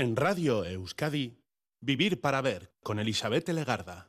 En Radio Euskadi, Vivir para Ver con Elizabeth Legarda.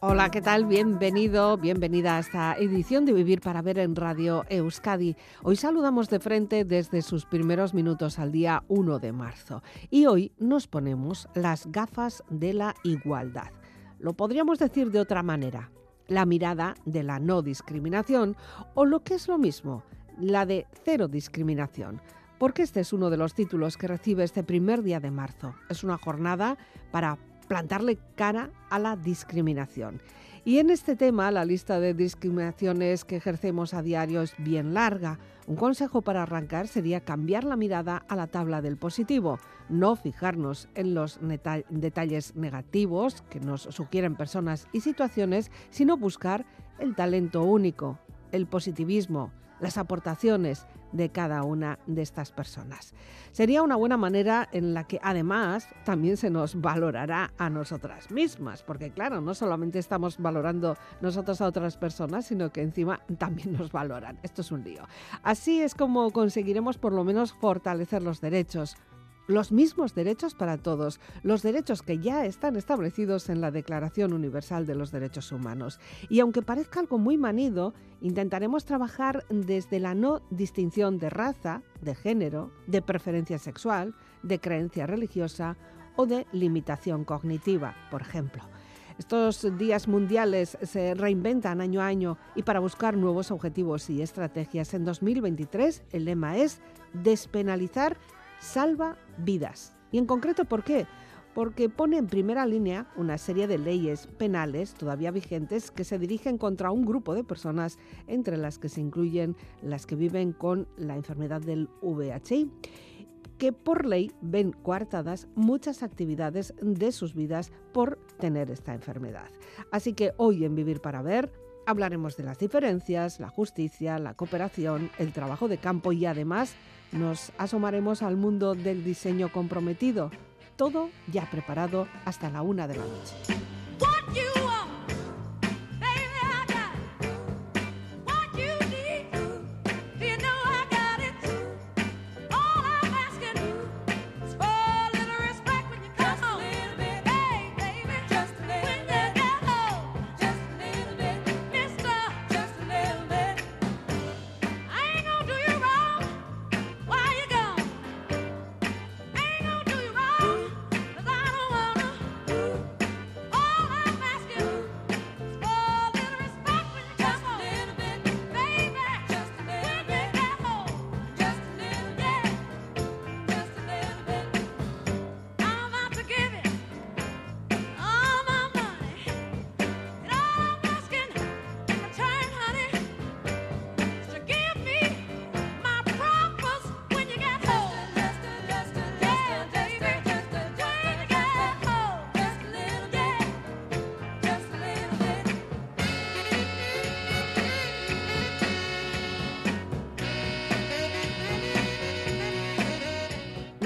Hola, ¿qué tal? Bienvenido, bienvenida a esta edición de Vivir para Ver en Radio Euskadi. Hoy saludamos de frente desde sus primeros minutos al día 1 de marzo y hoy nos ponemos las gafas de la igualdad. Lo podríamos decir de otra manera, la mirada de la no discriminación o lo que es lo mismo, la de cero discriminación porque este es uno de los títulos que recibe este primer día de marzo. Es una jornada para plantarle cara a la discriminación. Y en este tema, la lista de discriminaciones que ejercemos a diario es bien larga. Un consejo para arrancar sería cambiar la mirada a la tabla del positivo, no fijarnos en los detalles negativos que nos sugieren personas y situaciones, sino buscar el talento único, el positivismo, las aportaciones de cada una de estas personas. Sería una buena manera en la que además también se nos valorará a nosotras mismas, porque claro, no solamente estamos valorando nosotros a otras personas, sino que encima también nos valoran. Esto es un lío. Así es como conseguiremos por lo menos fortalecer los derechos, los mismos derechos para todos, los derechos que ya están establecidos en la Declaración Universal de los Derechos Humanos. Y aunque parezca algo muy manido, intentaremos trabajar desde la no distinción de raza, de género, de preferencia sexual, de creencia religiosa o de limitación cognitiva, por ejemplo. Estos días mundiales se reinventan año a año y para buscar nuevos objetivos y estrategias en 2023 el lema es despenalizar salva vidas. Y en concreto, ¿por qué? Porque pone en primera línea una serie de leyes penales todavía vigentes que se dirigen contra un grupo de personas, entre las que se incluyen las que viven con la enfermedad del VHI que por ley ven coartadas muchas actividades de sus vidas por tener esta enfermedad. Así que hoy en Vivir para Ver hablaremos de las diferencias, la justicia, la cooperación, el trabajo de campo y además nos asomaremos al mundo del diseño comprometido. Todo ya preparado hasta la una de la noche.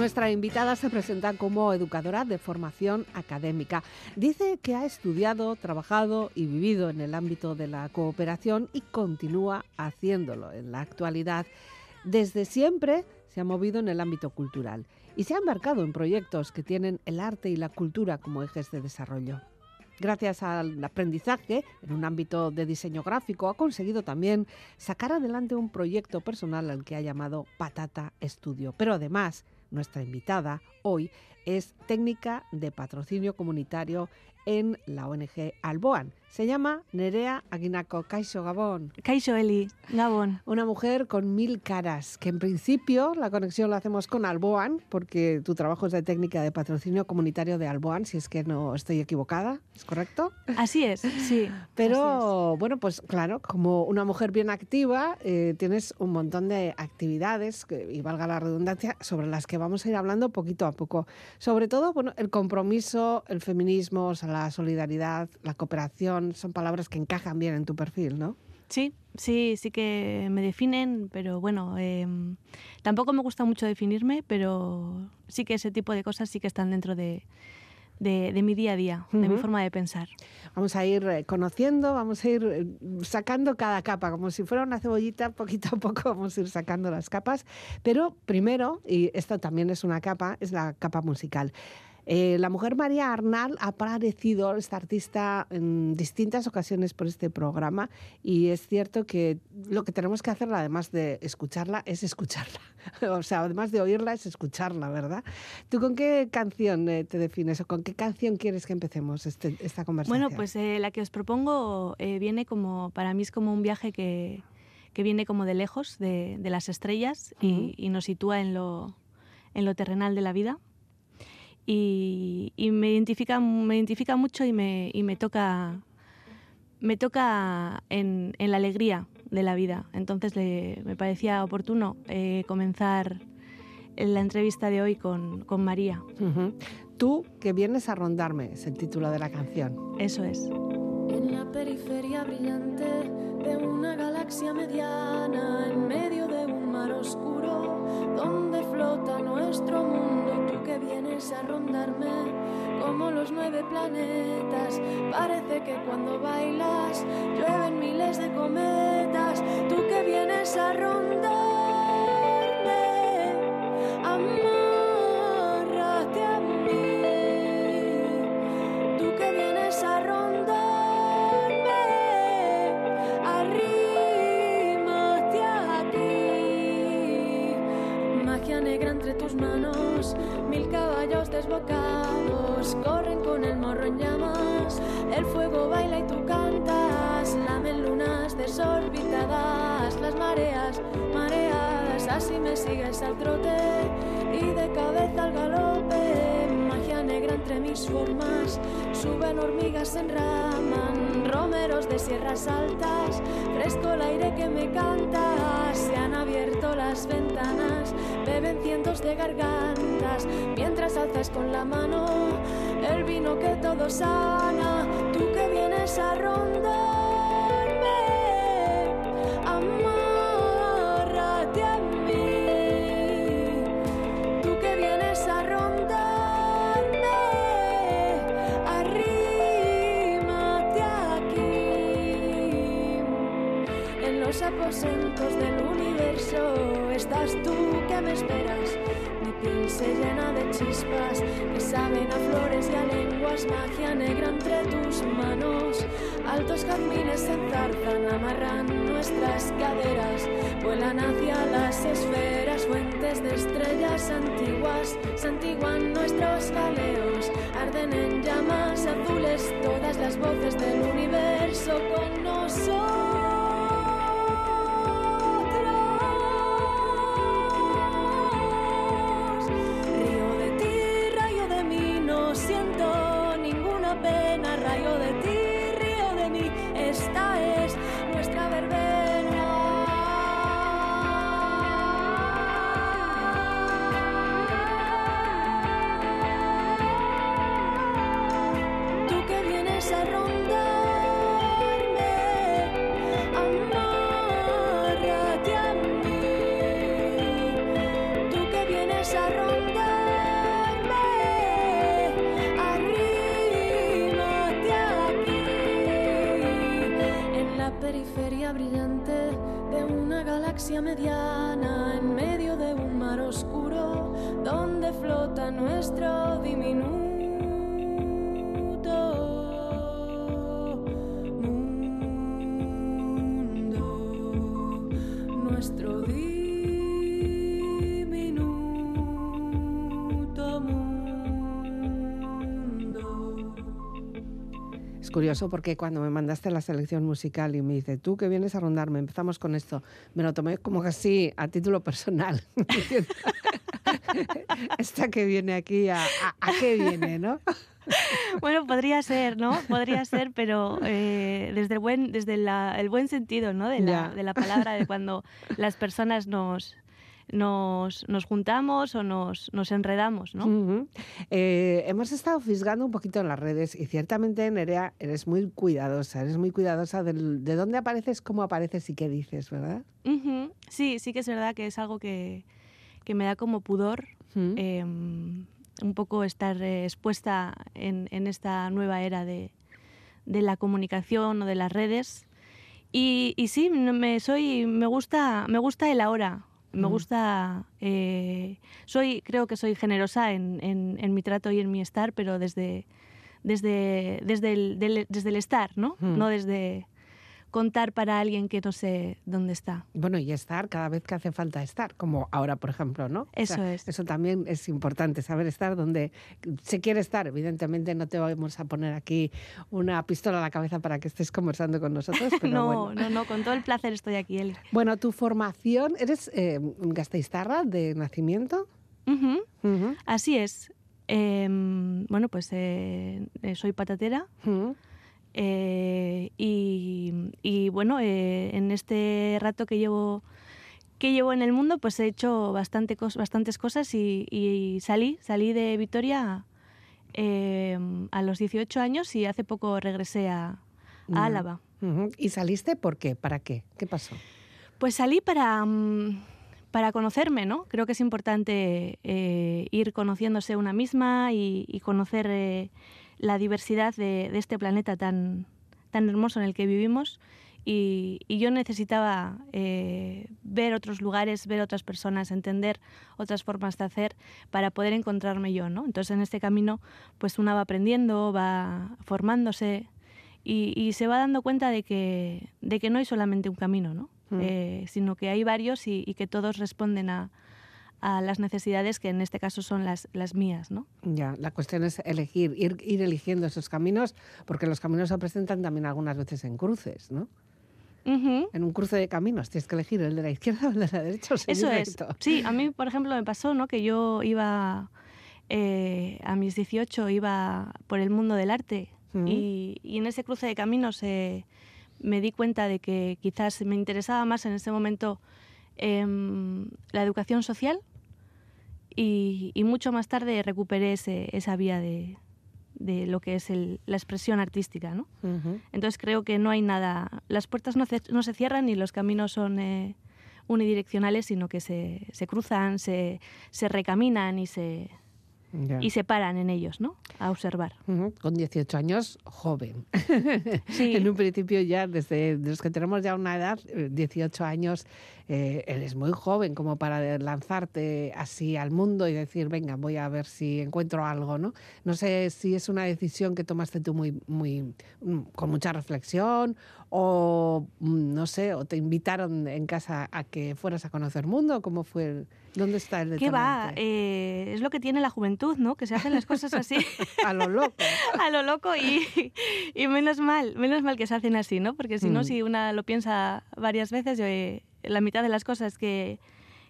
Nuestra invitada se presenta como educadora de formación académica. Dice que ha estudiado, trabajado y vivido en el ámbito de la cooperación y continúa haciéndolo en la actualidad. Desde siempre se ha movido en el ámbito cultural y se ha embarcado en proyectos que tienen el arte y la cultura como ejes de desarrollo. Gracias al aprendizaje en un ámbito de diseño gráfico, ha conseguido también sacar adelante un proyecto personal al que ha llamado Patata Estudio. Pero además, nuestra invitada hoy es técnica de patrocinio comunitario en la ONG Alboan. Se llama Nerea Aguinaco Caixo Gabón. Caixo Eli, Gabón. Una mujer con mil caras, que en principio la conexión la hacemos con Alboan, porque tu trabajo es de técnica de patrocinio comunitario de Alboan, si es que no estoy equivocada, ¿es correcto? Así es, sí. Pero bueno, pues claro, como una mujer bien activa, eh, tienes un montón de actividades, y valga la redundancia, sobre las que vamos a ir hablando poquito a poco. Sobre todo, bueno, el compromiso, el feminismo, la solidaridad, la cooperación, son palabras que encajan bien en tu perfil, ¿no? Sí, sí, sí que me definen, pero bueno, em, tampoco me gusta mucho definirme, pero sí que ese tipo de cosas sí que están dentro de, de, de mi día a día, de mi forma de pensar. Vamos a ir eh, conociendo, vamos a ir eh, sacando cada capa, como si fuera una cebollita, poquito a poco vamos a ir sacando las capas. Pero primero, y esto también es una capa, es la capa musical. Eh, la mujer María Arnal ha aparecido, esta artista, en distintas ocasiones por este programa y es cierto que lo que tenemos que hacer, además de escucharla, es escucharla. o sea, además de oírla, es escucharla, ¿verdad? ¿Tú con qué canción eh, te defines o con qué canción quieres que empecemos este, esta conversación? Bueno, pues eh, la que os propongo viene como, para mí es como un viaje que, que viene como de lejos, de, de las estrellas y, y, nos sitúa en lo, en lo terrenal de la vida y, me, identifica, me identifica mucho y me, y me toca, me toca en, en, la alegría de la vida. Entonces le, me parecía oportuno eh, comenzar la entrevista de hoy con, con María. Tú que vienes a rondarme, es el título de la canción. Eso es. En la periferia brillante de una galaxia mediana, en medio de un mar oscuro, donde flota nuestro mundo que vienes a rondarme como los nueve planetas. Parece que cuando bailas llueven miles de cometas. Tú que vienes a rondarme, amárrate manos Mil caballos desbocados corren con el morro en llamas. El fuego baila y tú cantas. Lamen lunas desorbitadas. Las mareas, mareadas. Así me sigues al trote y de cabeza al galope. Magia negra entre mis formas. Suben hormigas, enraman. Romeros de sierras altas. Fresco el aire que me canta. Se han abierto las ventanas. Beben cientos de gargantas mientras alzas con la mano el vino que todo sana, tú que vienes a rondarme, de chispas que saben a flores y a lenguas, magia negra entre tus manos. Altos jazmines se enzarzan, amarran nuestras caderas, vuelan hacia las esferas, fuentes de estrellas antiguas, santiguan nuestros galeos, arden en llamas azules todas las voces del universo con nosotros. Curioso porque cuando me mandaste la selección musical y me dice, tú que vienes a rondarme, empezamos con esto, me lo tomé como casi a título personal. Esta que viene aquí, ¿a, qué viene, no? Bueno, podría ser, ¿no? Podría ser, pero eh, desde, el buen, desde el buen sentido, ¿no? De la, de la palabra, de cuando las personas nos, nos, nos juntamos o nos, nos enredamos, ¿no? Eh, hemos estado fisgando un poquito en las redes y ciertamente, Nerea, eres muy cuidadosa, eres muy cuidadosa de dónde apareces, cómo apareces y qué dices, ¿verdad? Sí, sí que es verdad que es algo que, que me da como pudor. Em, un poco estar eh, expuesta en, en, esta nueva era de, de, la comunicación o de las redes. Y, y sí, me, soy, me, gusta, me gusta el ahora. Me gusta, eh, soy, creo que soy generosa en, en, en, mi trato y en mi estar, pero desde, desde, desde, el, del, desde el estar, ¿no? No desde, contar para alguien que no sé dónde está. Bueno, y estar cada vez que hace falta estar, como ahora, por ejemplo, ¿no? Eso o sea, es. Eso también es importante, saber estar donde se quiere estar. Evidentemente no te vamos a poner aquí una pistola a la cabeza para que estés conversando con nosotros, pero no, bueno. no, no, con todo el placer estoy aquí, Eli. Bueno, tu formación, ¿eres eh, gasteiztarra de nacimiento? Uh -huh. Uh -huh. Así es. Eh, bueno, pues eh, soy patatera. Uh -huh. Eh, y, y, bueno, eh, en este rato que llevo, que llevo en el mundo, pues he hecho bastante cos bastantes cosas y, y, salí, salí de Vitoria eh, a los 18 años y hace poco regresé a, a Álava. ¿Y saliste por qué? ¿Para qué? ¿Qué pasó? Pues salí para, um, para conocerme, ¿no? Creo que es importante eh, ir conociéndose una misma y, y conocer eh, la diversidad de, de, este planeta tan, tan hermoso en el que vivimos y, y yo necesitaba eh, ver otros lugares, ver otras personas, entender otras formas de hacer para poder encontrarme yo, ¿no? Entonces en este camino pues una va aprendiendo, va formándose y, y se va dando cuenta de que, de que no hay solamente un camino, ¿no? Mm. Eh, sino que hay varios y, y que todos responden a, a las necesidades que en este caso son las, las mías, ¿no? Ya, la cuestión es elegir, ir, ir eligiendo esos caminos, porque los caminos se presentan también algunas veces en cruces, ¿no? Uh -huh. En un cruce de caminos tienes que elegir el de la izquierda o el de la derecha. O Eso recto. es. Sí, a mí, por ejemplo, me pasó, ¿no? Que yo iba eh, a mis 18 iba por el mundo del arte uh -huh. y, y, en ese cruce de caminos eh, me di cuenta de que quizás me interesaba más en ese momento eh, la educación social y, y, mucho más tarde recuperé ese, esa vía de, de, lo que es el, la expresión artística. ¿no? Uh -huh. Entonces creo que no hay nada, las puertas no, se, no se cierran y los caminos son eh, unidireccionales, sino que se, se cruzan, se, se, recaminan y se, ya. y se paran en ellos, ¿no? A observar. Uh -huh. Con 18 años, joven. Sí. en un principio ya, desde los que tenemos ya una edad, 18 años, eh, eres muy joven como para lanzarte así al mundo y decir, venga, voy a ver si encuentro algo, ¿no? No sé si es una decisión que tomaste tú muy, muy, con mucha reflexión o, no sé, o te invitaron en casa a que fueras a conocer el mundo, ¿cómo fue? ¿Dónde está el ¿Qué va? Eh, es lo que tiene la juventud, ¿no? Que se hacen las cosas así. a lo loco. a lo loco y, y, menos mal, menos mal que se hacen así, ¿no? Porque si no, mm. si una lo piensa varias veces, eh, la mitad de las cosas que,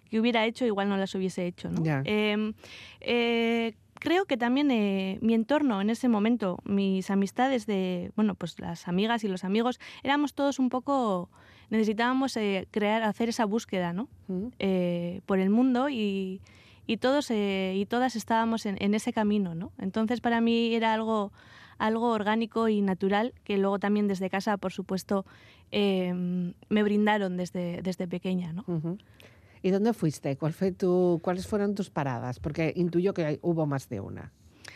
que, hubiera hecho igual no las hubiese hecho, ¿no? Yeah. Eh, creo que también eh, mi entorno en ese momento, mis amistades de, bueno, pues las amigas y los amigos, éramos todos un poco, necesitábamos eh, crear, hacer esa búsqueda, ¿no? Mm. Eh, por el mundo y, y todos eh, y todas estábamos en, en, ese camino, ¿no? Entonces para mí era algo, algo orgánico y natural que luego también desde casa, por supuesto, eh, me brindaron desde, desde pequeña, ¿no? Uh -huh. ¿Y dónde fuiste? ¿Cuál fue tu, ¿Cuáles fueron tus paradas? Porque intuyo que hubo más de una.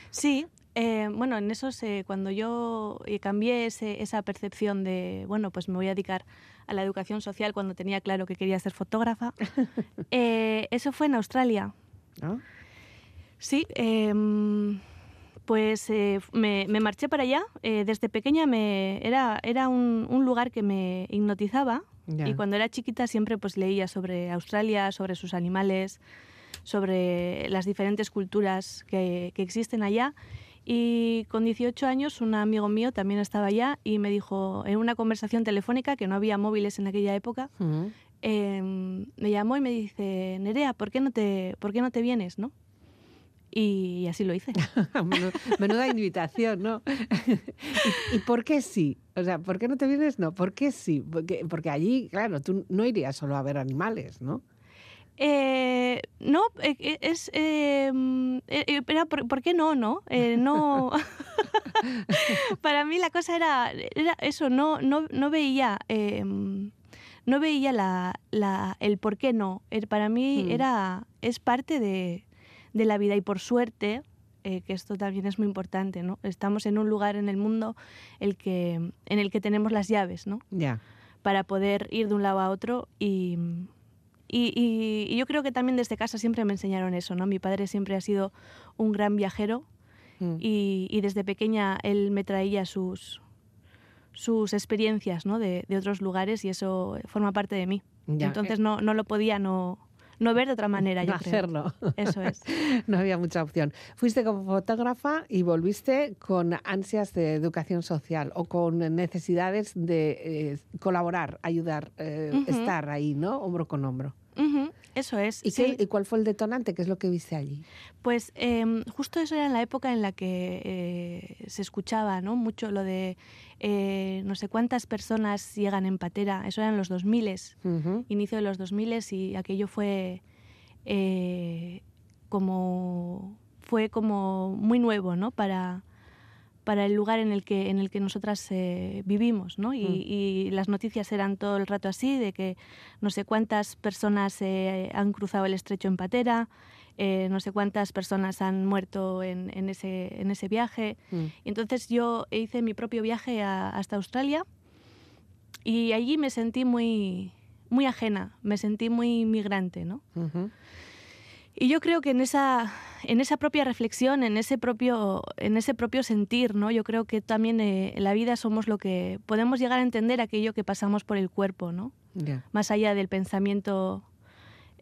Sí, eh, bueno, en esos, eh, cuando yo eh, cambié ese, esa percepción de, bueno, pues me voy a dedicar a la educación social cuando tenía claro que quería ser fotógrafa, eh, eso fue en Australia. ¿No? Sí, em, pues eh, me, me, marché para allá. Eh, desde pequeña me, era, era un, un lugar que me hipnotizaba y cuando era chiquita siempre pues leía sobre Australia, sobre sus animales, sobre las diferentes culturas que, que existen allá. Y con 18 años un amigo mío también estaba allá y me dijo en una conversación telefónica, que no había móviles en aquella época, eh, me llamó y me dice, Nerea, ¿por qué no te, por qué no te vienes? ¿no? Y así lo hice. Menuda, menuda invitación, ¿no? ¿Y, ¿Y, por qué sí? O sea, ¿por qué no te vienes? No, ¿por qué sí? Porque, porque allí, claro, tú no irías solo a ver animales, ¿no? Eh, no, eh, es. Eh, era por, por, qué no, no? Eh, no. Para mí la cosa era, era eso, no, no, no veía. no veía la, la, el por qué no. Para mí Mm. era, es parte de, de la vida y por suerte eh, que esto también es muy importante, ¿no? Estamos en un lugar en el mundo el que, en el que tenemos las llaves, ¿no? Ya. Para poder ir de un lado a otro y, y, y yo creo que también desde casa siempre me enseñaron eso, ¿no? Mi padre siempre ha sido un gran viajero Mm. y, y desde pequeña él me traía sus, sus experiencias ¿no? de, de otros lugares y eso forma parte de mí. Ya. Entonces no, no lo podía no, no ver de otra manera, yo no creo. hacerlo. Eso es. no había mucha opción. Fuiste como fotógrafa y volviste con ansias de educación social o con necesidades de eh, colaborar, ayudar, eh, estar ahí, ¿no? Hombro con hombro. Eso es. ¿Y, sí. qué- ¿Y cuál fue el detonante? ¿Qué es lo que viste allí? Pues em, justo eso era en la época en la que eh, se escuchaba ¿no? mucho lo de eh, no sé cuántas personas llegan en patera. Eso eran los 2000 Ujú. inicio de los 2000 y aquello fue eh, como fue como muy nuevo ¿no? para, para el lugar en el que, en el que nosotras eh, vivimos. ¿no? Y, Mm. y las noticias eran todo el rato así, de que no sé cuántas personas eh, han cruzado el estrecho en patera, eh, no sé cuántas personas han muerto en, en ese, en ese viaje. Mm. Y entonces yo hice mi propio viaje a- hasta Australia y allí me sentí muy, muy ajena, me sentí muy migrante, ¿no? Y yo creo que en esa, en esa propia reflexión, en ese propio, en ese propio sentir, ¿no? Yo creo que también eh, en la vida somos lo que podemos llegar a entender aquello que pasamos por el cuerpo, ¿no? Más allá del pensamiento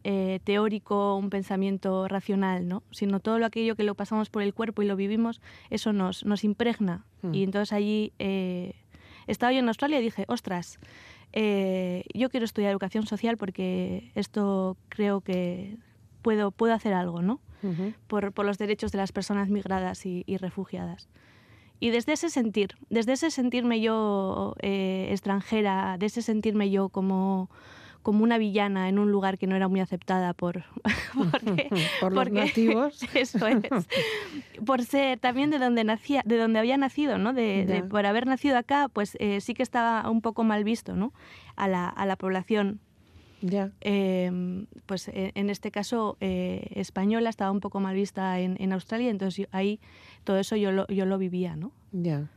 eh, teórico, un pensamiento racional, ¿no? Sino todo lo aquello que lo pasamos por el cuerpo y lo vivimos, eso nos, nos impregna. Mm. Y entonces allí eh, estaba yo en Australia y dije, ostras, eh, yo quiero estudiar educación social porque esto creo que puedo, puedo hacer algo, ¿no? Ujú. por, por los derechos de las personas migradas y, y refugiadas. Y desde ese sentir, desde ese sentirme yo eh, extranjera, de ese sentirme yo como, como una villana en un lugar que no era muy aceptada por, porque, Por los porque- nativos. eso es, por ser también de donde nacía, de donde había nacido, ¿no? De, de- por haber nacido acá, pues eh, sí que estaba un poco mal visto, ¿no? A la, a la población Eh, pues eh, en este caso eh, española estaba un poco mal vista en, en Australia, entonces yo- ahí todo eso yo lo, yo lo vivía, ¿no? Ya.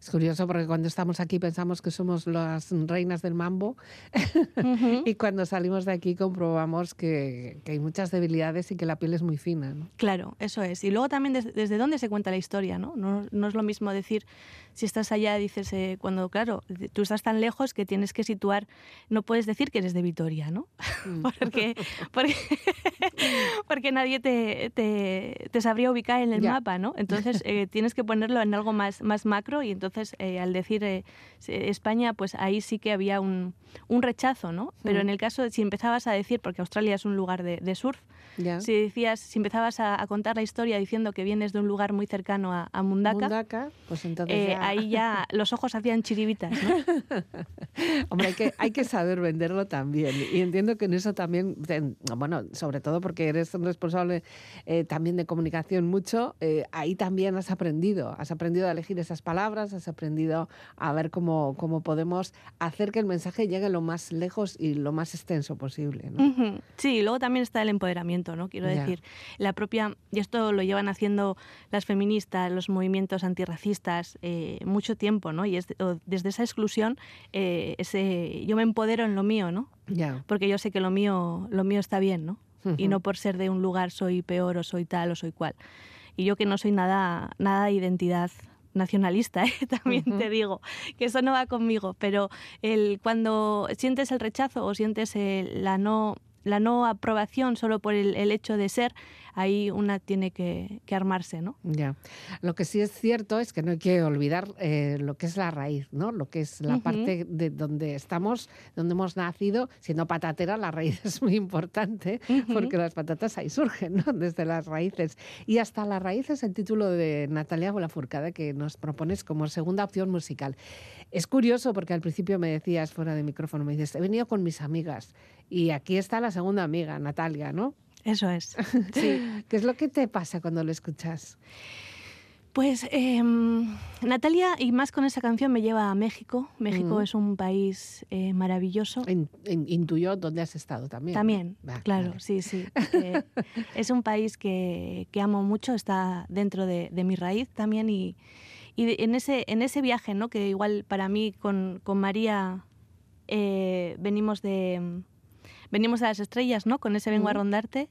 Es curioso porque cuando estamos aquí pensamos que somos las reinas del mambo y cuando salimos de aquí comprobamos que, que hay muchas debilidades y que la piel es muy fina. ¿no? Claro, eso es. Y luego también des- desde dónde se cuenta la historia, ¿no? No, no es lo mismo decir, si estás allá, dices, eh, cuando, claro, tú estás tan lejos que tienes que situar, no puedes decir que eres de Vitoria, ¿no? Mm. porque, porque, porque nadie te, te, te sabría ubicar en el Ya. mapa, ¿no? Entonces eh, tienes que ponerlo en algo más, más macro y entonces eh, al decir eh, se- España, pues ahí sí que había un, un rechazo, ¿no? Pero Mm. en el caso, de si empezabas a decir, porque Australia es un lugar de, de surf, si decías, si empezabas a, a contar la historia diciendo que vienes de un lugar muy cercano a, a Mundaka, Mundaka, pues entonces eh, ya- ahí ya los ojos hacían chiribitas, ¿no? Hombre, hay que, hay que saber venderlo también. Y entiendo que en eso también, bueno, sobre todo porque eres un responsable eh, también de comunicación mucho, eh, ahí también has aprendido. Has aprendido a elegir esas palabras, has aprendido a ver cómo, cómo podemos hacer que el mensaje llegue lo más lejos y lo más extenso posible. ¿no? Ujú. Sí, y luego también está el empoderamiento, ¿no? Quiero Ya. decir, la propia, y esto lo llevan haciendo las feministas, los movimientos antirracistas, eh, mucho tiempo, ¿no? Y es desde esa exclusión, eh, ese, yo me empodero en lo mío, ¿no? Ya. Porque yo sé que lo mío, lo mío está bien, ¿no? Y Ujú. no por ser de un lugar soy peor o soy tal o soy cual. Y yo que no soy nada, nada de identidad nacionalista, ¿eh? también te digo, que eso no va conmigo, pero el, cuando sientes el rechazo o sientes el- la, no, la no aprobación solo por el, el hecho de ser, ahí una tiene que, que armarse, ¿no? Ya. Lo que sí es cierto es que no hay que olvidar eh, lo que es la raíz, ¿no? Lo que es la parte de donde estamos, donde hemos nacido. Siendo patatera, la raíz es muy importante porque las patatas ahí surgen, ¿no? Desde las raíces. Y hasta la raíz es el título de Natalia Bolafurcada que nos propones como segunda opción musical. Es curioso porque al principio me decías fuera de micrófono, me dices, he venido con mis amigas. Y aquí está la segunda amiga, Natalia, ¿no? Eso es. Sí. ¿Qué es lo que te pasa cuando lo escuchas? Pues em, Natalia, y más con esa canción, me lleva a México. México Mm. es un país eh, maravilloso. In- in- intuyó dónde has estado también. También, claro, vale. sí, sí. Eh, es un país que, que amo mucho, está dentro de, de mi raíz también y, y en, ese, en ese viaje, ¿no? que igual para mí con, con María eh, venimos de venimos de las estrellas, ¿no? Con ese vengo a Ujú. rondarte.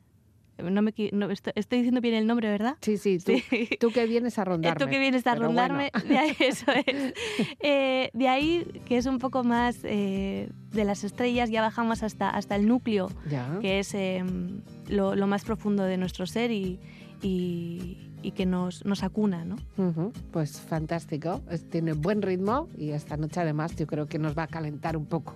No me, no, estoy, estoy diciendo bien el nombre, ¿verdad? Sí, sí, tú, Sí. tú que vienes a rondarme. Tú que vienes a rondarme, bueno. de ahí, eso es. Eh, de ahí que es un poco más eh, de las estrellas, ya bajamos hasta, hasta el núcleo, Ya. que es eh, lo, lo más profundo de nuestro ser y, y- y que nos, nos acuna, ¿no? Ujú, Pues fantástico, tiene buen ritmo y esta noche además yo creo que nos va a calentar un poco.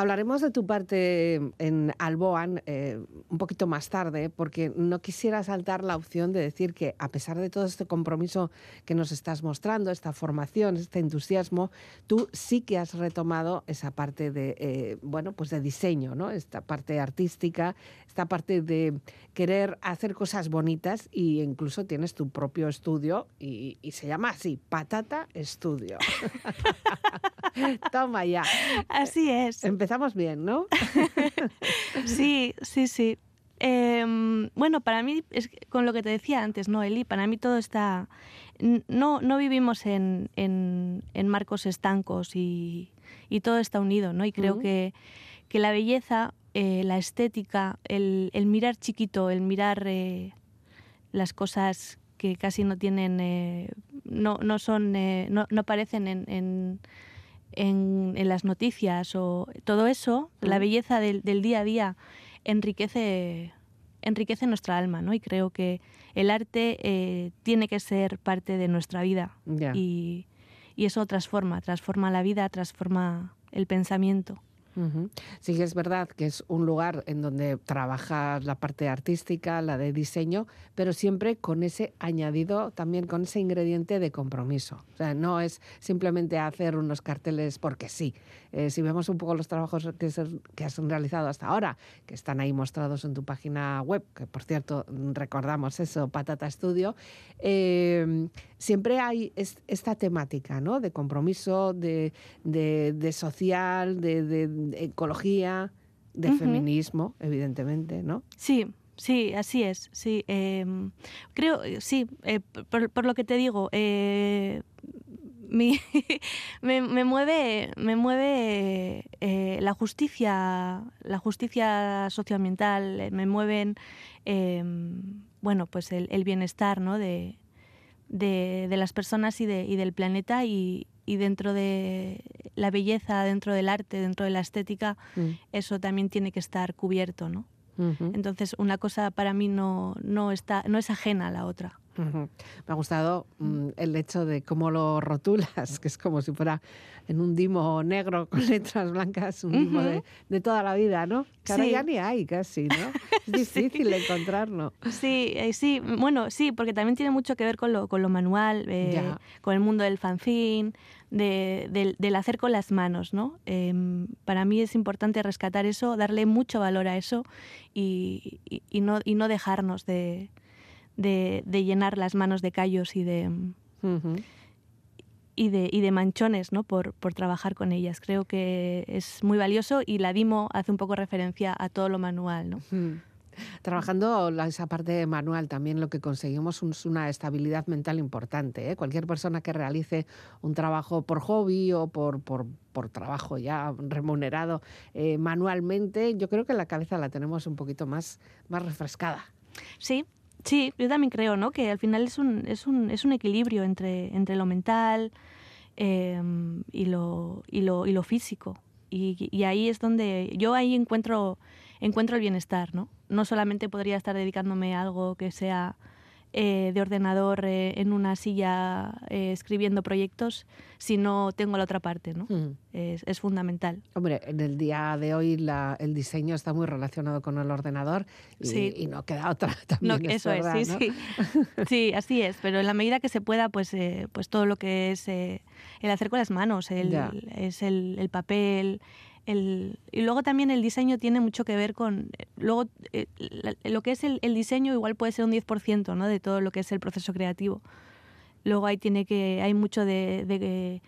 Hablaremos de tu parte en Alboan eh, un poquito más tarde, porque no quisiera saltar la opción de decir que a pesar de todo este compromiso que nos estás mostrando, esta formación, este entusiasmo, tú sí que has retomado esa parte de, eh, bueno, pues de diseño, ¿no? Esta parte artística, esta parte de querer hacer cosas bonitas e incluso tienes tu propio estudio y, y se llama así, Patata Estudio. Toma ya. Así es. Empezamos bien, ¿no? Sí, sí, sí. Em, bueno, para mí, es con lo que te decía antes, ¿no, Eli? Para mí todo está... No, no vivimos en, en- en marcos estancos y, y todo está unido, ¿no? Y creo que, que la belleza eh, la estética, el, el mirar chiquito, el mirar eh, las cosas que casi no tienen, eh, no, no son, no, no aparecen en, en, en- en las noticias o todo eso, la belleza del, del día a día enriquece, enriquece nuestra alma, ¿no? Y creo que el arte eh, tiene que ser parte de nuestra vida y, y eso transforma, transforma la vida, transforma el pensamiento. Ujú. Sí que es verdad que es un lugar en donde trabajas la parte artística, la de diseño, pero siempre con ese añadido, también con ese ingrediente de compromiso. O sea, no es simplemente hacer unos carteles porque sí. Eh, si vemos un poco los trabajos que, se- que has realizado hasta ahora, que están ahí mostrados en tu página web, que por cierto recordamos eso, Patata Studio, eh, siempre hay es- esta temática ¿no? de compromiso, de, de- de social, de, de- ecología, de feminismo, evidentemente, ¿no? Sí, sí, así es. Sí, em, creo, eh, sí, eh, por, por lo que te digo, eh, mi- me, me mueve, me mueve eh, la justicia, la justicia socioambiental, eh, me mueven, em, bueno, pues el, el bienestar, ¿no? De, de, de las personas y, de, y del planeta y, y dentro de la belleza, dentro del arte, dentro de la estética, eso también tiene que estar cubierto, ¿no? Entonces, una cosa para mí no, no, está, no es ajena a la otra. Me ha gustado mm, el hecho de cómo lo rotulas, que es como si fuera en un dimo negro con letras blancas, un dimo de, toda la vida, ¿no? Que ahora Sí. ya ni hay casi, ¿no? Es Sí. difícil encontrarlo. Sí, eh, sí, bueno, sí, porque también tiene mucho que ver con lo, con lo manual, eh, con el mundo del fanzine, de- del, del hacer con las manos, ¿no? Em, para mí es importante rescatar eso, darle mucho valor a eso y, y- y no, y no dejarnos de, de- de llenar las manos de callos y de, Ujú. y de, y de manchones ¿no? por, por trabajar con ellas. Creo que es muy valioso y la Dimo hace un poco referencia a todo lo manual. ¿no? Mm. Trabajando esa parte manual también lo que conseguimos es una estabilidad mental importante. ¿eh? Cualquier persona que realice un trabajo por hobby o por, por, por trabajo ya remunerado eh, manualmente, yo creo que la cabeza la tenemos un poquito más, más refrescada. Sí, sí, yo también creo ¿no? que al final es un, es un, es un equilibrio entre, entre lo mental eh, y, lo, y, lo, y lo físico. Y, y ahí es donde yo ahí encuentro, encuentro el bienestar. ¿no? no solamente podría estar dedicándome a algo que sea eh, de ordenador eh, en una silla eh, escribiendo proyectos si no tengo la otra parte. ¿no? Mm. Es, es fundamental. Hombre, en el día de hoy la- el diseño está muy relacionado con el ordenador y, Sí. y no queda otra No, también. eso verdad, es, sí, ¿no? sí. Sí, así es, pero en la medida que se pueda, pues, eh, pues todo lo que es eh, el hacer con las manos, el, Ya. es el, el papel, el, y luego también el diseño tiene mucho que ver con, eh, luego eh, la- lo que es el, el diseño igual puede ser un 10% ¿no? de todo lo que es el proceso creativo. Luego ahí tiene que, hay mucho de, de,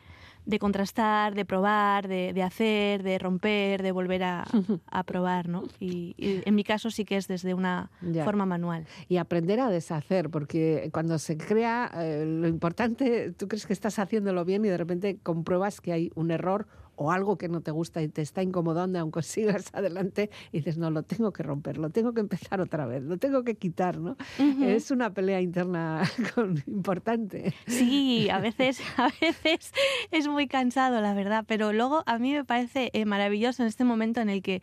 de contrastar, de probar, de, de hacer, de romper, de volver a, a probar, ¿no? Y, y en mi caso sí que es desde una Ya. forma manual. Y aprender a deshacer, porque cuando se crea, eh, lo importante, tú crees que estás haciéndolo bien y de repente compruebas que hay un error o algo que no te gusta y te está incomodando, aunque sigas adelante, y dices, no, lo tengo que romper, lo tengo que empezar otra vez, lo tengo que quitar, ¿no? Es una pelea interna con- importante. Sí, a veces, a veces es muy cansado, la verdad, pero luego a mí me parece eh, maravilloso en este momento en el que,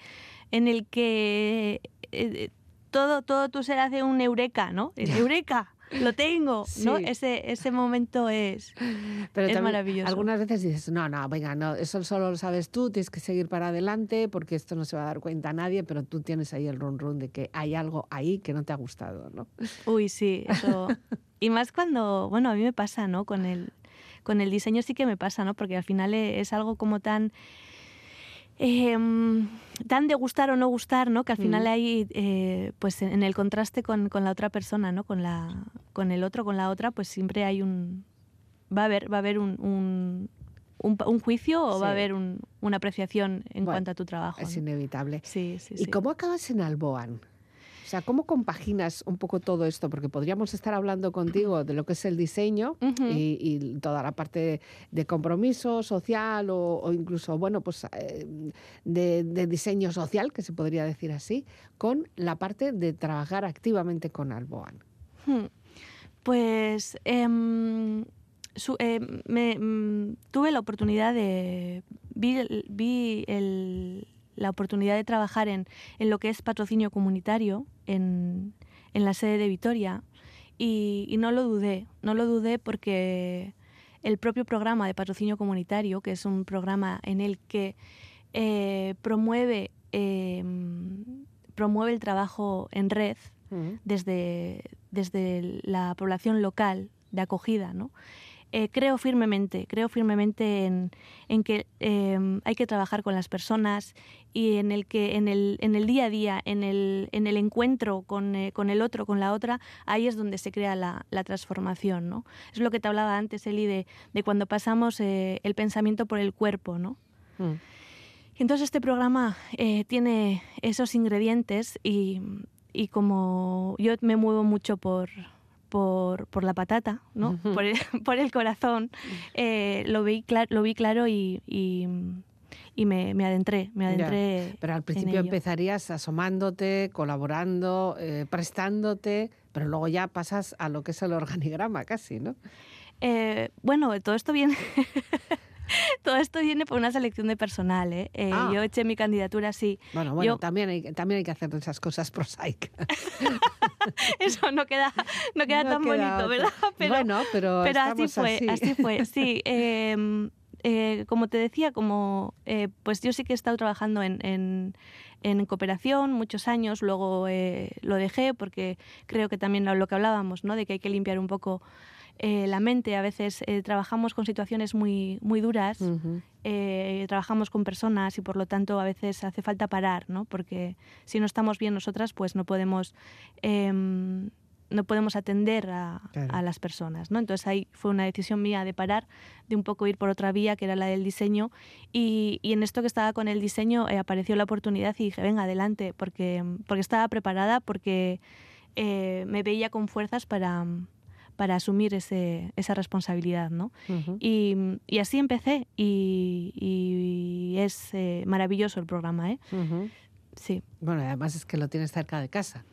en el que eh, todo, todo tu ser hace un eureka, ¿no? El Eureka, lo tengo, ¿no? Ese, ese momento es, Pero es también maravilloso. Algunas veces dices, no, no, venga, no, eso solo lo sabes tú, tienes que seguir para adelante porque esto no se va a dar cuenta a nadie, pero tú tienes ahí el run run de que hay algo ahí que no te ha gustado, ¿no? Uy, sí, eso. Y más cuando, bueno, a mí me pasa, ¿no? Con el, con el diseño sí que me pasa, ¿no? Porque al final es algo como tan... em, tan de gustar o no gustar, ¿no? Que al final Mm. hay, eh, pues en el contraste con, con la otra persona, ¿no? Con, la, con el otro, con la otra, pues siempre hay un... Va a haber, va a haber un, un, un, un juicio o va a haber un- una apreciación en Bueno, cuanto a tu trabajo. Es ¿no? inevitable. Sí, sí, ¿Y cómo acabas en Alboan? O sea, ¿cómo compaginas un poco todo esto? Porque podríamos estar hablando contigo de lo que es el diseño y, y toda la parte de compromiso social o, o incluso, bueno, pues eh, de, de diseño social, que se podría decir así, con la parte de trabajar activamente con Alboan. Hmm. Pues em, su- em, me, mm, tuve la oportunidad de... Vi, vi el- la oportunidad de trabajar en, en lo que es patrocinio comunitario en, en la sede de Vitoria y, y no lo dudé, no lo dudé porque el propio programa de patrocinio comunitario, que es un programa en el que eh, promueve, em, promueve el trabajo en red, desde, desde la población local de acogida, ¿no? Eh, creo firmemente, creo firmemente en, en que eh, hay que trabajar con las personas y en el que en el, en el día a día, en el, en el encuentro con, eh, con el otro, con la otra, ahí es donde se crea la, la transformación, ¿no? Es lo que te hablaba antes, Eli, de, de cuando pasamos eh, el pensamiento por el cuerpo, ¿no? Mm. Entonces este programa eh, tiene esos ingredientes y, y como yo me muevo mucho por, por, por la patata, ¿no? Por, el, por el corazón, eh, lo, vi lo vi claro y, y, y me, me adentré, me Ya. adentré. Pero al principio empezarías asomándote, colaborando, eh, prestándote, pero luego ya pasas a lo que es el organigrama casi, ¿no? Eh, bueno, todo esto viene... Todo esto viene por una selección de personal. ¿eh? Eh, Ah. Yo eché mi candidatura, sí. Bueno, bueno, Yo- también, hay, también hay que hacer esas cosas prosaicas. Eso no queda, no queda No tan queda bonito, otro. ¿verdad? Pero, bueno, pero, pero así fue, así. así fue, sí. Eh, eh, como te decía, como eh, pues yo sí que he estado trabajando en, en, en cooperación muchos años, luego eh, lo dejé porque creo que también lo que hablábamos, ¿no? de que hay que limpiar un poco eh, la mente. A veces eh, trabajamos con situaciones muy, muy duras, eh, trabajamos con personas y por lo tanto a veces hace falta parar, ¿no? Porque si no estamos bien nosotras, pues no podemos, em, no podemos atender a, Claro. a las personas, ¿no? Entonces ahí fue una decisión mía de parar, de un poco ir por otra vía, que era la del diseño, y, y en esto que estaba con el diseño eh, apareció la oportunidad y dije, venga, adelante, porque, porque estaba preparada, porque eh, me veía con fuerzas para, para asumir ese, esa responsabilidad, ¿no? Y, y así empecé y, y es eh, maravilloso el programa, ¿eh? Sí. Bueno, además es que lo tienes cerca de casa.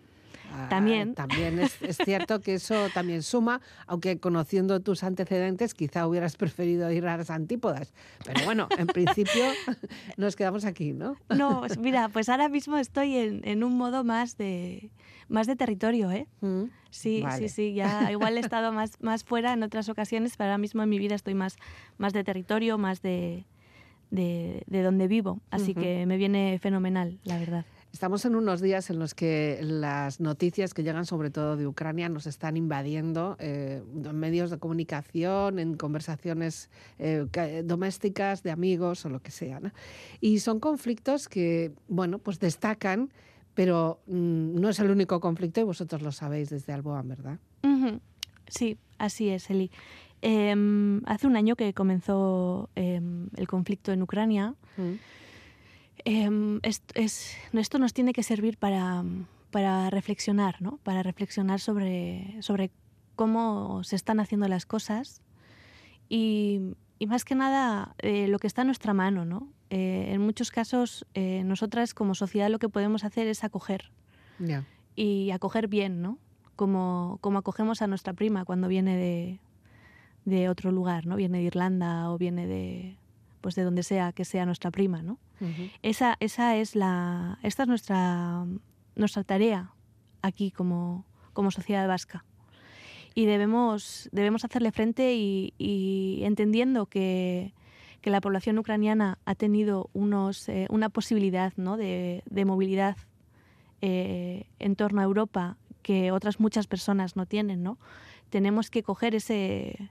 Ah, También. También es, es cierto que eso también suma, aunque conociendo tus antecedentes quizá hubieras preferido ir a las antípodas. Pero bueno, en principio nos quedamos aquí, ¿no? No, es- mira, pues ahora mismo estoy en, en un modo más de, más de territorio, ¿eh? Mm. Sí, Vale. sí, sí, ya igual he estado más, más fuera en otras ocasiones, pero ahora mismo en mi vida estoy más, más de territorio, más de, de, de donde vivo. Así que me viene fenomenal, la verdad. Estamos en unos días en los que las noticias que llegan sobre todo de Ucrania nos están invadiendo eh, en medios de comunicación, en conversaciones eh, ca- domésticas, de amigos o lo que sea. ¿no? Y son conflictos que, bueno, pues destacan, pero mm, no es el único conflicto y vosotros lo sabéis desde Alboan, ¿verdad? Sí, así es, Eli. Em, hace un año que comenzó em, el conflicto en Ucrania. Em, es- es- esto nos tiene que servir para, para reflexionar, ¿no? Para reflexionar sobre, sobre cómo se están haciendo las cosas y, y más que nada eh, lo que está en nuestra mano, ¿no? Eh, en muchos casos, eh, nosotras como sociedad lo que podemos hacer es acoger Ya. y acoger bien, ¿no? Como, como acogemos a nuestra prima cuando viene de, de otro lugar, ¿no? Viene de Irlanda o viene de, pues de donde sea que sea nuestra prima, ¿no? Esa, esa es la, esta es nuestra, nuestra tarea aquí como, como sociedad vasca. Y debemos, debemos hacerle frente y entendiendo que, que la población ucraniana ha tenido unos, eh, una posibilidad ¿no? de, de movilidad eh, en torno a Europa que otras muchas personas no tienen, ¿no? Tenemos que coger ese,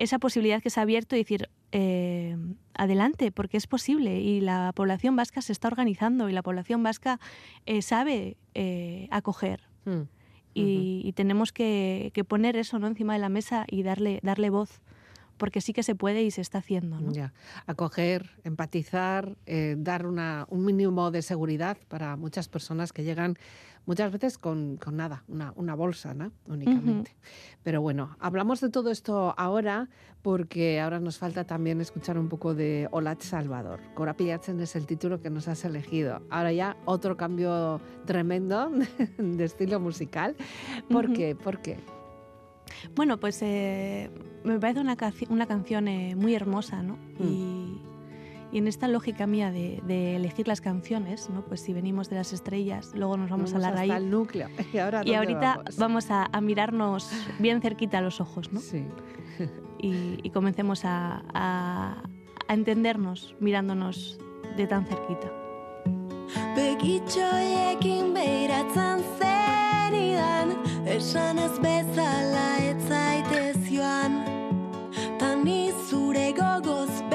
esa posibilidad que se ha abierto y decir, eh, adelante, porque es posible y la población vasca se está organizando y la población vasca eh, sabe eh, acoger Mm. y, y tenemos que, que poner eso ¿no? encima de la mesa y darle, darle voz porque sí que se puede y se está haciendo. ¿no? Ya. Acoger, empatizar, eh, dar una, un mínimo de seguridad para muchas personas que llegan muchas veces con, con nada, una, una bolsa, ¿no? Únicamente. Pero bueno, hablamos de todo esto ahora porque ahora nos falta también escuchar un poco de Olat Salvador. Cora Pillatzen es el título que nos has elegido. Ahora ya otro cambio tremendo de estilo musical. ¿Por Ujú. qué? ¿Por qué? Bueno, pues eh, me parece una, una canción eh, muy hermosa, ¿no? Mm. Y, y en esta lógica mía de, de elegir las canciones, ¿no? Pues si venimos de las estrellas, luego nos vamos, a la hasta raíz. el núcleo. Y, ahora Y ¿dónde ahorita vamos? vamos, a, a mirarnos bien cerquita a los ojos, ¿no? Sí. Y, y comencemos a, a- a entendernos mirándonos de tan cerquita. zeridan Esan ez bezala etzaitez joan. Tan zure gogoz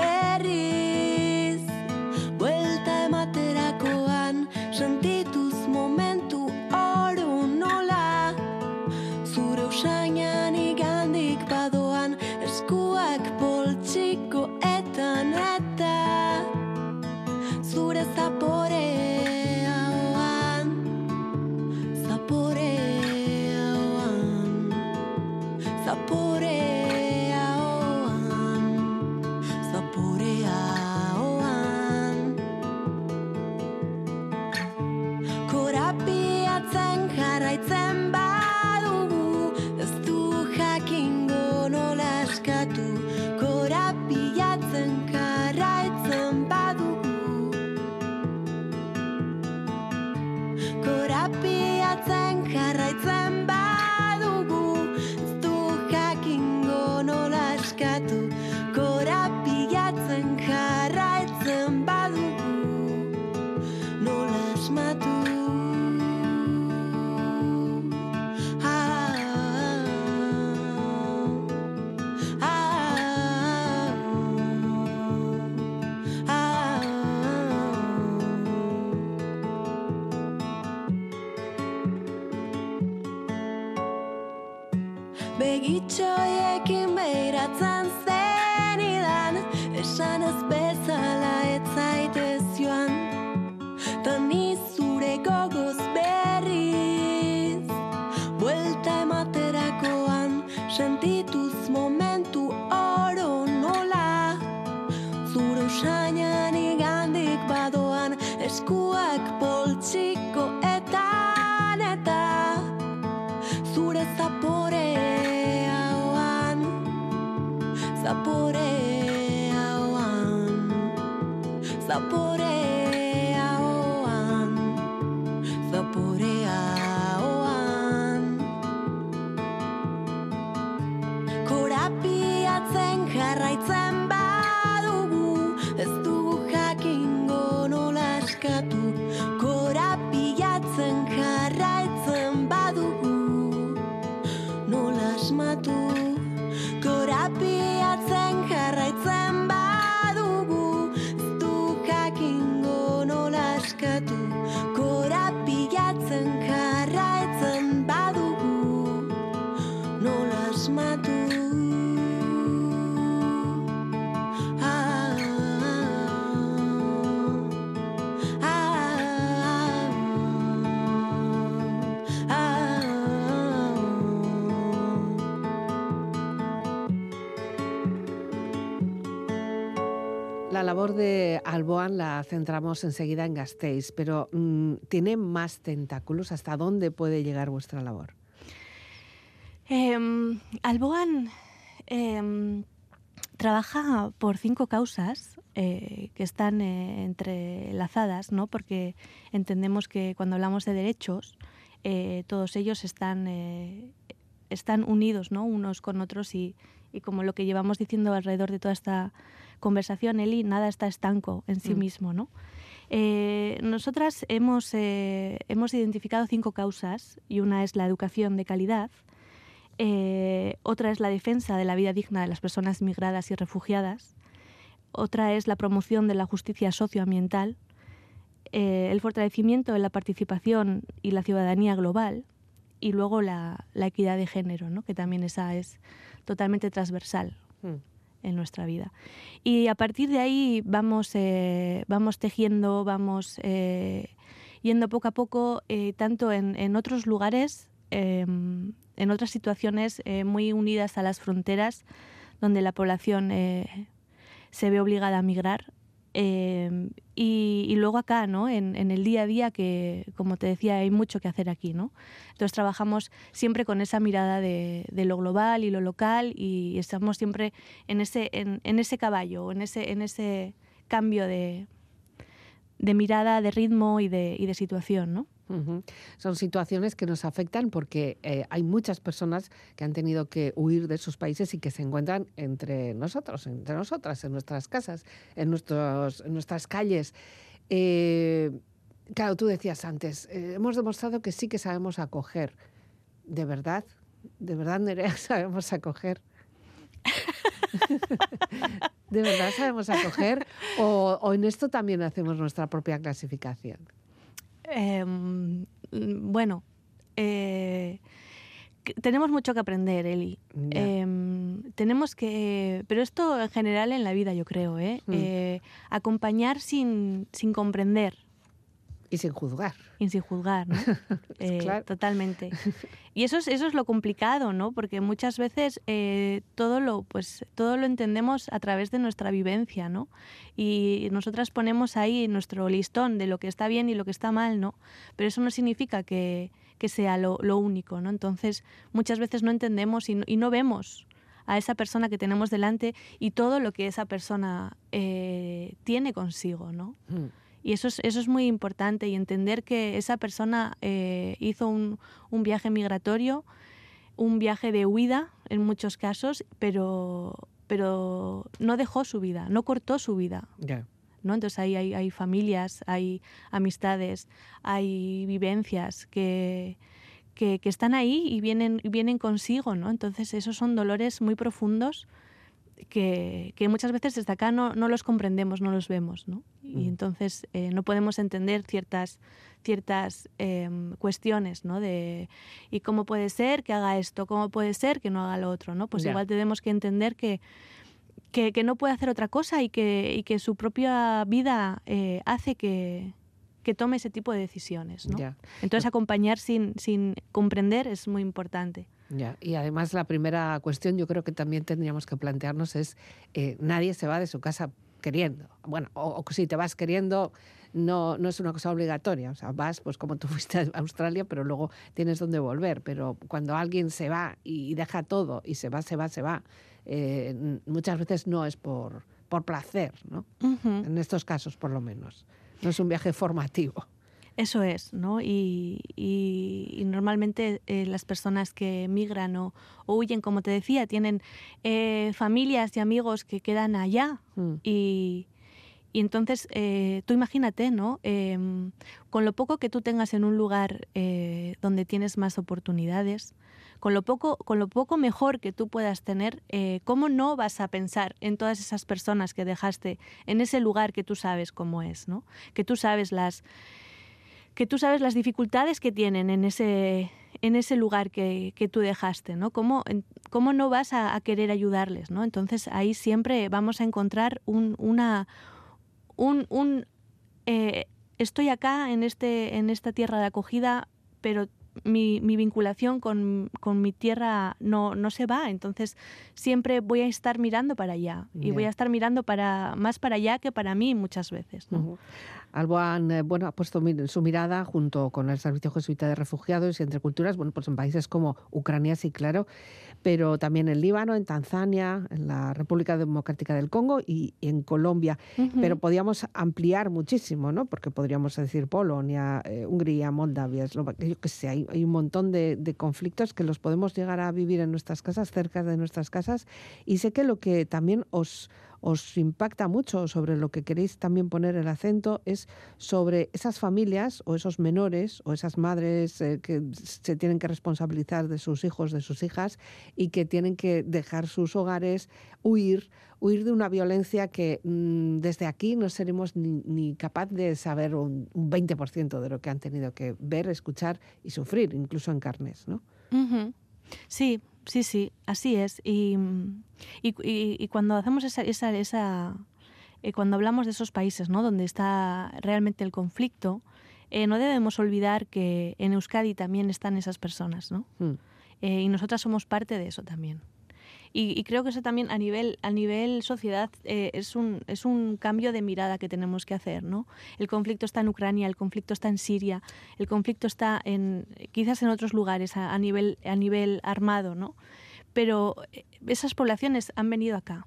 jarraitza centramos enseguida en Gasteiz, pero mm, ¿tiene más tentáculos? ¿Hasta dónde puede llegar vuestra labor? Em, Alboan em, trabaja por cinco causas eh, que están eh, entrelazadas, ¿no? porque entendemos que cuando hablamos de derechos, eh, todos ellos están, eh, están unidos ¿no? unos con otros y como lo que llevamos diciendo alrededor de toda esta conversación, Eli, nada está estanco en sí Mm. mismo. ¿no? Eh, nosotras hemos, eh, hemos identificado cinco causas y una es la educación de calidad, eh, otra es la defensa de la vida digna de las personas migradas y refugiadas, otra es la promoción de la justicia socioambiental, el fortalecimiento de la participación y la ciudadanía global y luego la, la equidad de género, ¿no? que también esa es totalmente transversal Mm. En nuestra vida. Y a partir de ahí vamos, eh, vamos tejiendo, vamos eh, yendo poco a poco, eh, tanto en, en otros lugares, em, en otras situaciones muy unidas a las fronteras, donde la población se ve obligada a migrar. Eh, y, luego acá, ¿no? En, en el día a día, que como te decía, hay mucho que hacer aquí, ¿no? Entonces trabajamos siempre con esa mirada de, lo global y lo local y estamos siempre en ese, en ese caballo, en ese, en ese cambio de, de mirada, de ritmo y de, y de situación, ¿no? Son situaciones que nos afectan porque eh, hay muchas personas que han tenido que huir de sus países y que se encuentran entre nosotros, entre nosotras, en nuestras casas, en, nuestros, en nuestras calles. Eh, claro, tú decías antes, eh, hemos demostrado que sí que sabemos acoger. ¿De verdad? ¿De verdad, Nerea, sabemos acoger? ¿De verdad sabemos acoger? ¿O, o en esto también hacemos nuestra propia clasificación? Eh, mm, bueno, eh, tenemos mucho que aprender, Eli. Eh, tenemos que, pero esto en general en la vida, yo creo, ¿eh? Mm. Eh, acompañar sin, sin comprender Y sin juzgar. y sin juzgar, ¿no? Eh, Claro. Totalmente. Y eso es, eso es lo complicado, ¿no? Porque muchas veces eh, todo, lo, pues, todo lo entendemos a través de nuestra vivencia, ¿no? Y nosotras ponemos ahí nuestro listón de lo que está bien y lo que está mal, ¿no? Pero eso no significa que, que sea lo, lo único, ¿no? Entonces, muchas veces no entendemos y no, y no vemos a esa persona que tenemos delante y todo lo que esa persona eh, tiene consigo, ¿no? Mm. Y eso es, eso es muy importante y entender que esa persona eh, hizo un, un viaje migratorio, un viaje de huida en muchos casos, pero, pero no dejó su vida, no cortó su vida. ¿no? Entonces ahí hay, hay familias, hay amistades, hay vivencias que, que, que están ahí y vienen, vienen consigo. ¿no? Entonces esos son dolores muy profundos que, que muchas veces desde acá no, no los comprendemos, no los vemos. ¿no? Y Mm. entonces eh, no podemos entender ciertas, ciertas em, cuestiones ¿no? de ¿y cómo puede ser que haga esto? ¿Cómo puede ser que no haga lo otro? ¿no? Pues igual tenemos que entender que, que, que no puede hacer otra cosa y que, y que su propia vida eh, hace que, que tome ese tipo de decisiones. ¿no? Entonces acompañar sin, sin comprender es muy importante. Ya. Y además la primera cuestión yo creo que también tendríamos que plantearnos es eh, nadie se va de su casa queriendo. Bueno, o, o si te vas queriendo no, no es una cosa obligatoria. O sea, vas pues como tú fuiste a Australia, pero luego tienes donde volver. Pero cuando alguien se va y deja todo y se va, se va, se va, eh, muchas veces no es por, por placer, ¿no? En estos casos, por lo menos. No es un viaje formativo. Eso es, ¿no? Y, y- y normalmente eh, las personas que migran o, o huyen, como te decía, tienen eh, familias y amigos que quedan allá Mm. y, y entonces eh, tú imagínate, ¿no? Em, con lo poco que tú tengas en un lugar donde tienes más oportunidades, con lo poco, con lo poco mejor que tú puedas tener, ¿cómo no vas a pensar en todas esas personas que dejaste en ese lugar que tú sabes cómo es, ¿no? Que tú sabes las que tú sabes las dificultades que tienen en ese, en ese lugar que, que tú dejaste, ¿no? ¿Cómo, cómo no vas a, a querer ayudarles, ¿no? Entonces ahí siempre vamos a encontrar un, una, un, un, eh, estoy acá en, este, en esta tierra de acogida, pero mi, mi vinculación con, con mi tierra no, no se va, entonces siempre voy a estar mirando para allá y voy a estar mirando para, más para allá que para mí muchas veces, ¿no? Alboan eh, bueno, ha puesto su mirada junto con el Servicio Jesuita de Refugiados y entre culturas, bueno, pues en países como Ucrania, sí, claro, pero también en Líbano, en Tanzania, en la República Democrática del Congo y en Colombia. Pero podríamos ampliar muchísimo, ¿no? Porque podríamos decir Polonia, eh, Hungría, Moldavia, Eslovaquia, yo qué sé, hay, hay un montón de, de conflictos que los podemos llegar a vivir en nuestras casas, cerca de nuestras casas. Y sé que lo que también os, os impacta mucho sobre lo que queréis también poner el acento es sobre esas familias o esos menores o esas madres eh, que se tienen que responsabilizar de sus hijos, de sus hijas y que tienen que dejar sus hogares, huir, huir de una violencia que mm, desde aquí no seremos ni, ni capaz de saber un, un 20% de lo que han tenido que ver, escuchar y sufrir, incluso en carnes, ¿no? Sí, sí, sí, así es. Y, y- y- y cuando hacemos esa, esa, esa eh, cuando hablamos de esos países, ¿no? Donde está realmente el conflicto, eh, no debemos olvidar que en Euskadi también están esas personas, ¿no? Mm. Eh, y nosotras somos parte de eso también. Y, y creo que eso también a nivel, a nivel sociedad eh, es, un, es un cambio de mirada que tenemos que hacer. ¿no? El conflicto está en Ucrania, el conflicto está en Siria, el conflicto está en, quizás en otros lugares a, a nivel, a nivel armado, ¿no? pero eh, esas poblaciones han venido acá.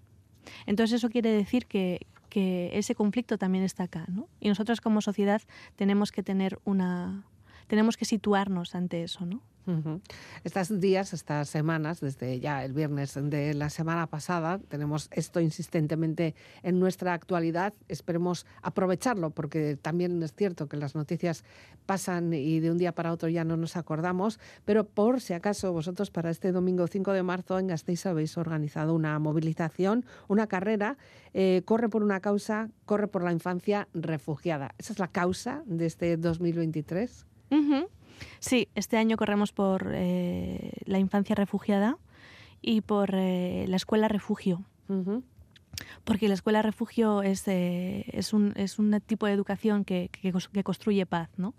Entonces eso quiere decir que, que ese conflicto también está acá. ¿no? Y nosotros como sociedad tenemos que tener una... Tenemos que situarnos ante eso, ¿no? Ujú. Estos días, estas semanas, desde ya el viernes de la semana pasada, tenemos esto insistentemente en nuestra actualidad. Esperemos aprovecharlo, porque también es cierto que las noticias pasan y de un día para otro ya no nos acordamos. Pero por si acaso vosotros para este domingo 5 de marzo en Gasteiz habéis organizado una movilización, una carrera, eh, corre por una causa, corre por la infancia refugiada. Esa es la causa de este 2023. Ujú. Sí, este año corremos por eh, la infancia refugiada y por eh, la escuela refugio, Ujú. porque la escuela refugio es, eh, es, un, es un tipo de educación que, que que construye paz, ¿no?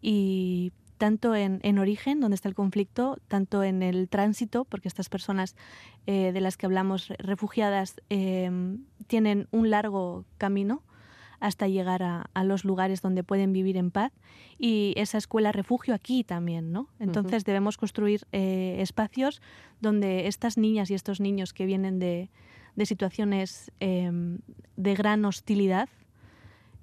Y tanto en, en origen, donde está el conflicto, tanto en el tránsito, porque estas personas eh, de las que hablamos, re- refugiadas, eh, tienen un largo camino hasta llegar a, a los lugares donde pueden vivir en paz y esa escuela refugio aquí también, ¿no? Entonces debemos construir eh, espacios donde estas niñas y estos niños que vienen de, de situaciones eh, de gran hostilidad,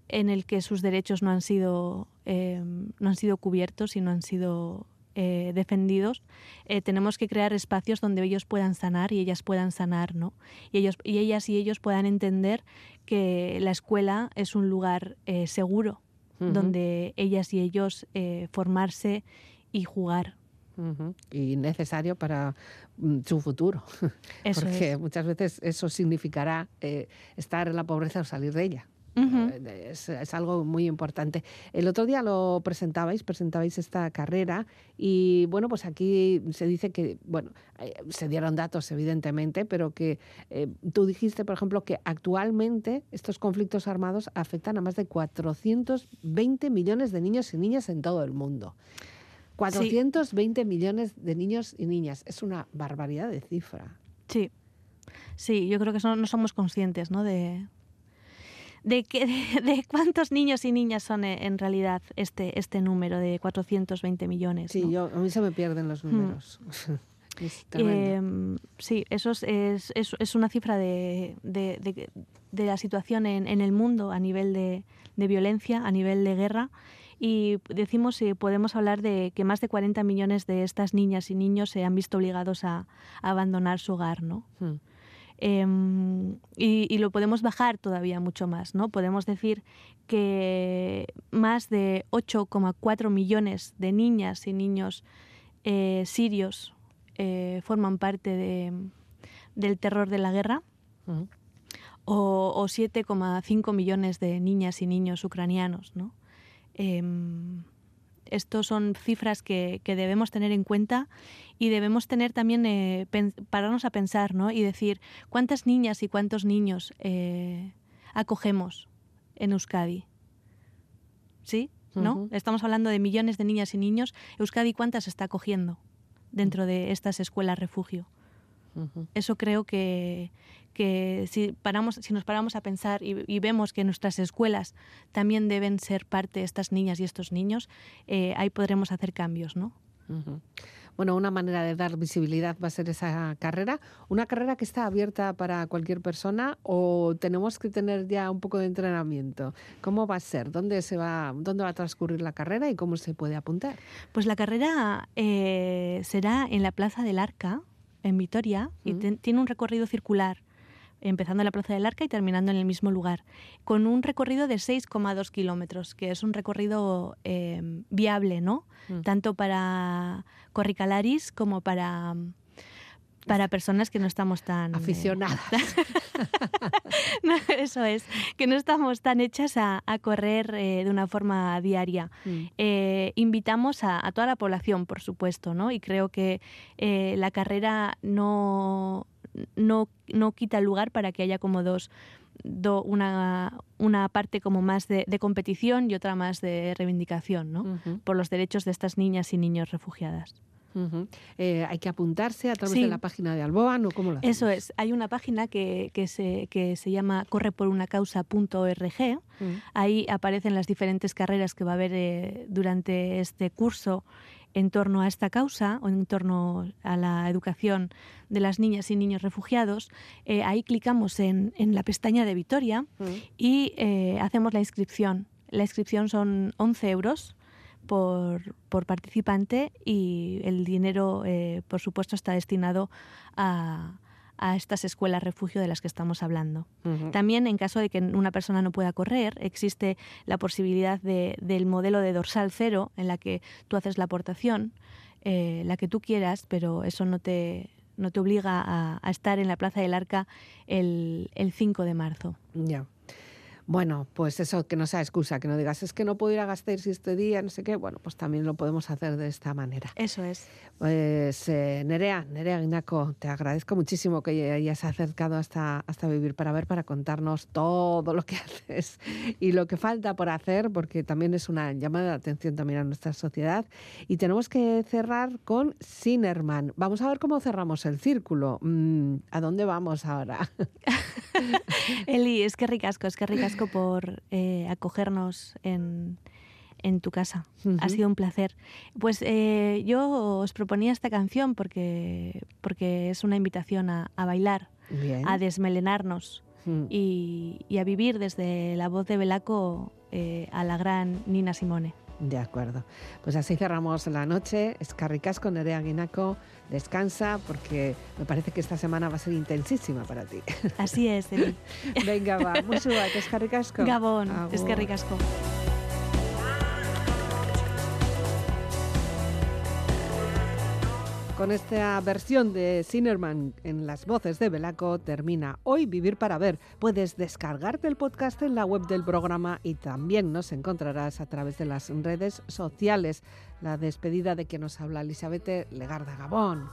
en el que sus derechos no han sido, eh, no han sido cubiertos y no han sido eh, defendidos, eh, tenemos que crear espacios donde ellos puedan sanar y ellas puedan sanar, ¿no? Y, ellos, y ellas y ellos puedan entender que la escuela es un lugar eh, seguro, donde ellas y ellos formarse y jugar. Y necesario para mm, su futuro, Eso porque es. muchas veces eso significará estar en la pobreza o salir de ella. Eh, Es, es algo muy importante. El otro día lo presentabais, presentabais esta carrera y bueno, pues aquí se dice que, bueno, eh, se dieron datos evidentemente, pero que eh, tú dijiste, por ejemplo, que actualmente estos conflictos armados afectan a más de 420 millones de niños y niñas en todo el mundo. 420 millones de niños y niñas. Es una barbaridad de cifra. Sí, sí, yo creo que eso no somos conscientes, ¿no? De, de, que, de, de cuántos niños y niñas son eh, en realidad este, este número de 420 millones. Sí, ¿no? yo, a mí se me pierden los números. Es. Eh, sí, eso es, es, es- una cifra de, de- de- de la situación en, en el mundo a nivel de, de violencia, a nivel de guerra. Y decimos, si podemos hablar de que más de 40 millones de estas niñas y niños se han visto obligados a, a abandonar su hogar, ¿no? Hmm. Em, y, y lo podemos bajar todavía mucho más, ¿no? Podemos decir que más de 8,4 millones de niñas y niños eh, sirios eh, forman parte de- del terror de la guerra o, o 7,5 millones de niñas y niños ucranianos, ¿no? Estos son cifras que, que debemos tener en cuenta y debemos tener también, eh, pararnos a pensar, ¿no? Y decir, ¿cuántas niñas y cuántos niños eh, acogemos en Euskadi? ¿Sí? ¿No? Estamos hablando de millones de niñas y niños. Euskadi, ¿cuántas está acogiendo dentro de estas escuelas refugio? Eso creo que, que si, paramos, si nos paramos a pensar y, y vemos que nuestras escuelas también deben ser parte de estas niñas y estos niños, eh, ahí podremos hacer cambios, ¿no? Bueno, una manera de dar visibilidad va a ser esa carrera. ¿Una carrera que está abierta para cualquier persona o tenemos que tener ya un poco de entrenamiento? ¿Cómo va a ser? ¿Dónde, se va, dónde va a transcurrir la carrera y cómo se puede apuntar? Pues la carrera eh, será en la Plaza del Arca, en Vitoria, y Mm. ten- tiene un recorrido circular, empezando en la Plaza del Arca y terminando en el mismo lugar, con un recorrido de 6,2 kilómetros, que es un recorrido eh, viable, ¿no? Mm. Tanto para Corricalaris como para, para personas que no estamos tan... eh, Aficionadas. no, eso es, que no estamos tan hechas a, a correr eh, de una forma diaria. Mm. Eh, invitamos a, a toda la población, por supuesto, ¿no? Y creo que eh, la carrera no, no, no quita el lugar para que haya como dos, do- una, una parte como más de, de competición y otra más de reivindicación, ¿no? Por los derechos de estas niñas y niños refugiadas. Eh, hay que apuntarse a través Sí. de la página de Alboan o cómo lo hacemos? Eso es, hay una página que, que, se, que se llama correporunacausa.org. Mm. Ahí aparecen las diferentes carreras que va a haber eh, durante este curso en torno a esta causa o en torno a la educación de las niñas y niños refugiados. Eh, ahí clicamos en, en la pestaña de Vitoria Mm. y eh, hacemos la inscripción. La inscripción son 11 euros por, por participante y el dinero, eh, por supuesto, está destinado a, a estas escuelas refugio de las que estamos hablando. También, en caso de que una persona no pueda correr, existe la posibilidad de- del modelo de dorsal cero, en la que tú haces la aportación, eh, la que tú quieras, pero eso no te, no te obliga a, a estar en la Plaza del Arca el, el 5 de marzo. Ya. Bueno, pues eso, que no sea excusa, que no digas, es que no puedo ir a Gasteiz este día, no sé qué. Bueno, pues también lo podemos hacer de esta manera. Eso es. Pues eh, Nerea, Nerea Guinaco, te agradezco muchísimo que hayas acercado hasta, hasta Vivir para Ver para contarnos todo lo que haces y lo que falta por hacer, porque también es una llamada de atención también a nuestra sociedad. Y tenemos que cerrar con Sinerman. Vamos a ver cómo cerramos el círculo. Mm, ¿A dónde vamos ahora? Eli, es que ricasco, es que ricasco por eh, acogernos en, en tu casa. Ha sido un placer. Pues eh, yo os proponía esta canción porque, porque es una invitación a, a bailar, Bien. a desmelenarnos Mm. y, y a vivir desde la voz de Belaco eh, a la gran Nina Simone. De acuerdo. Pues así cerramos la noche. Escarricas con Nerea Guinaco. Descansa porque me parece que esta semana va a ser intensísima para ti. Así es, Eli. Venga, va. Mucho escarricasco. Gabón, es Con esta versión de Sinerman en las voces de Belaco termina hoy Vivir para Ver. Puedes descargarte el podcast en la web del programa y también nos encontrarás a través de las redes sociales. La despedida de quien nos habla Elizabeth Legarda Gabón.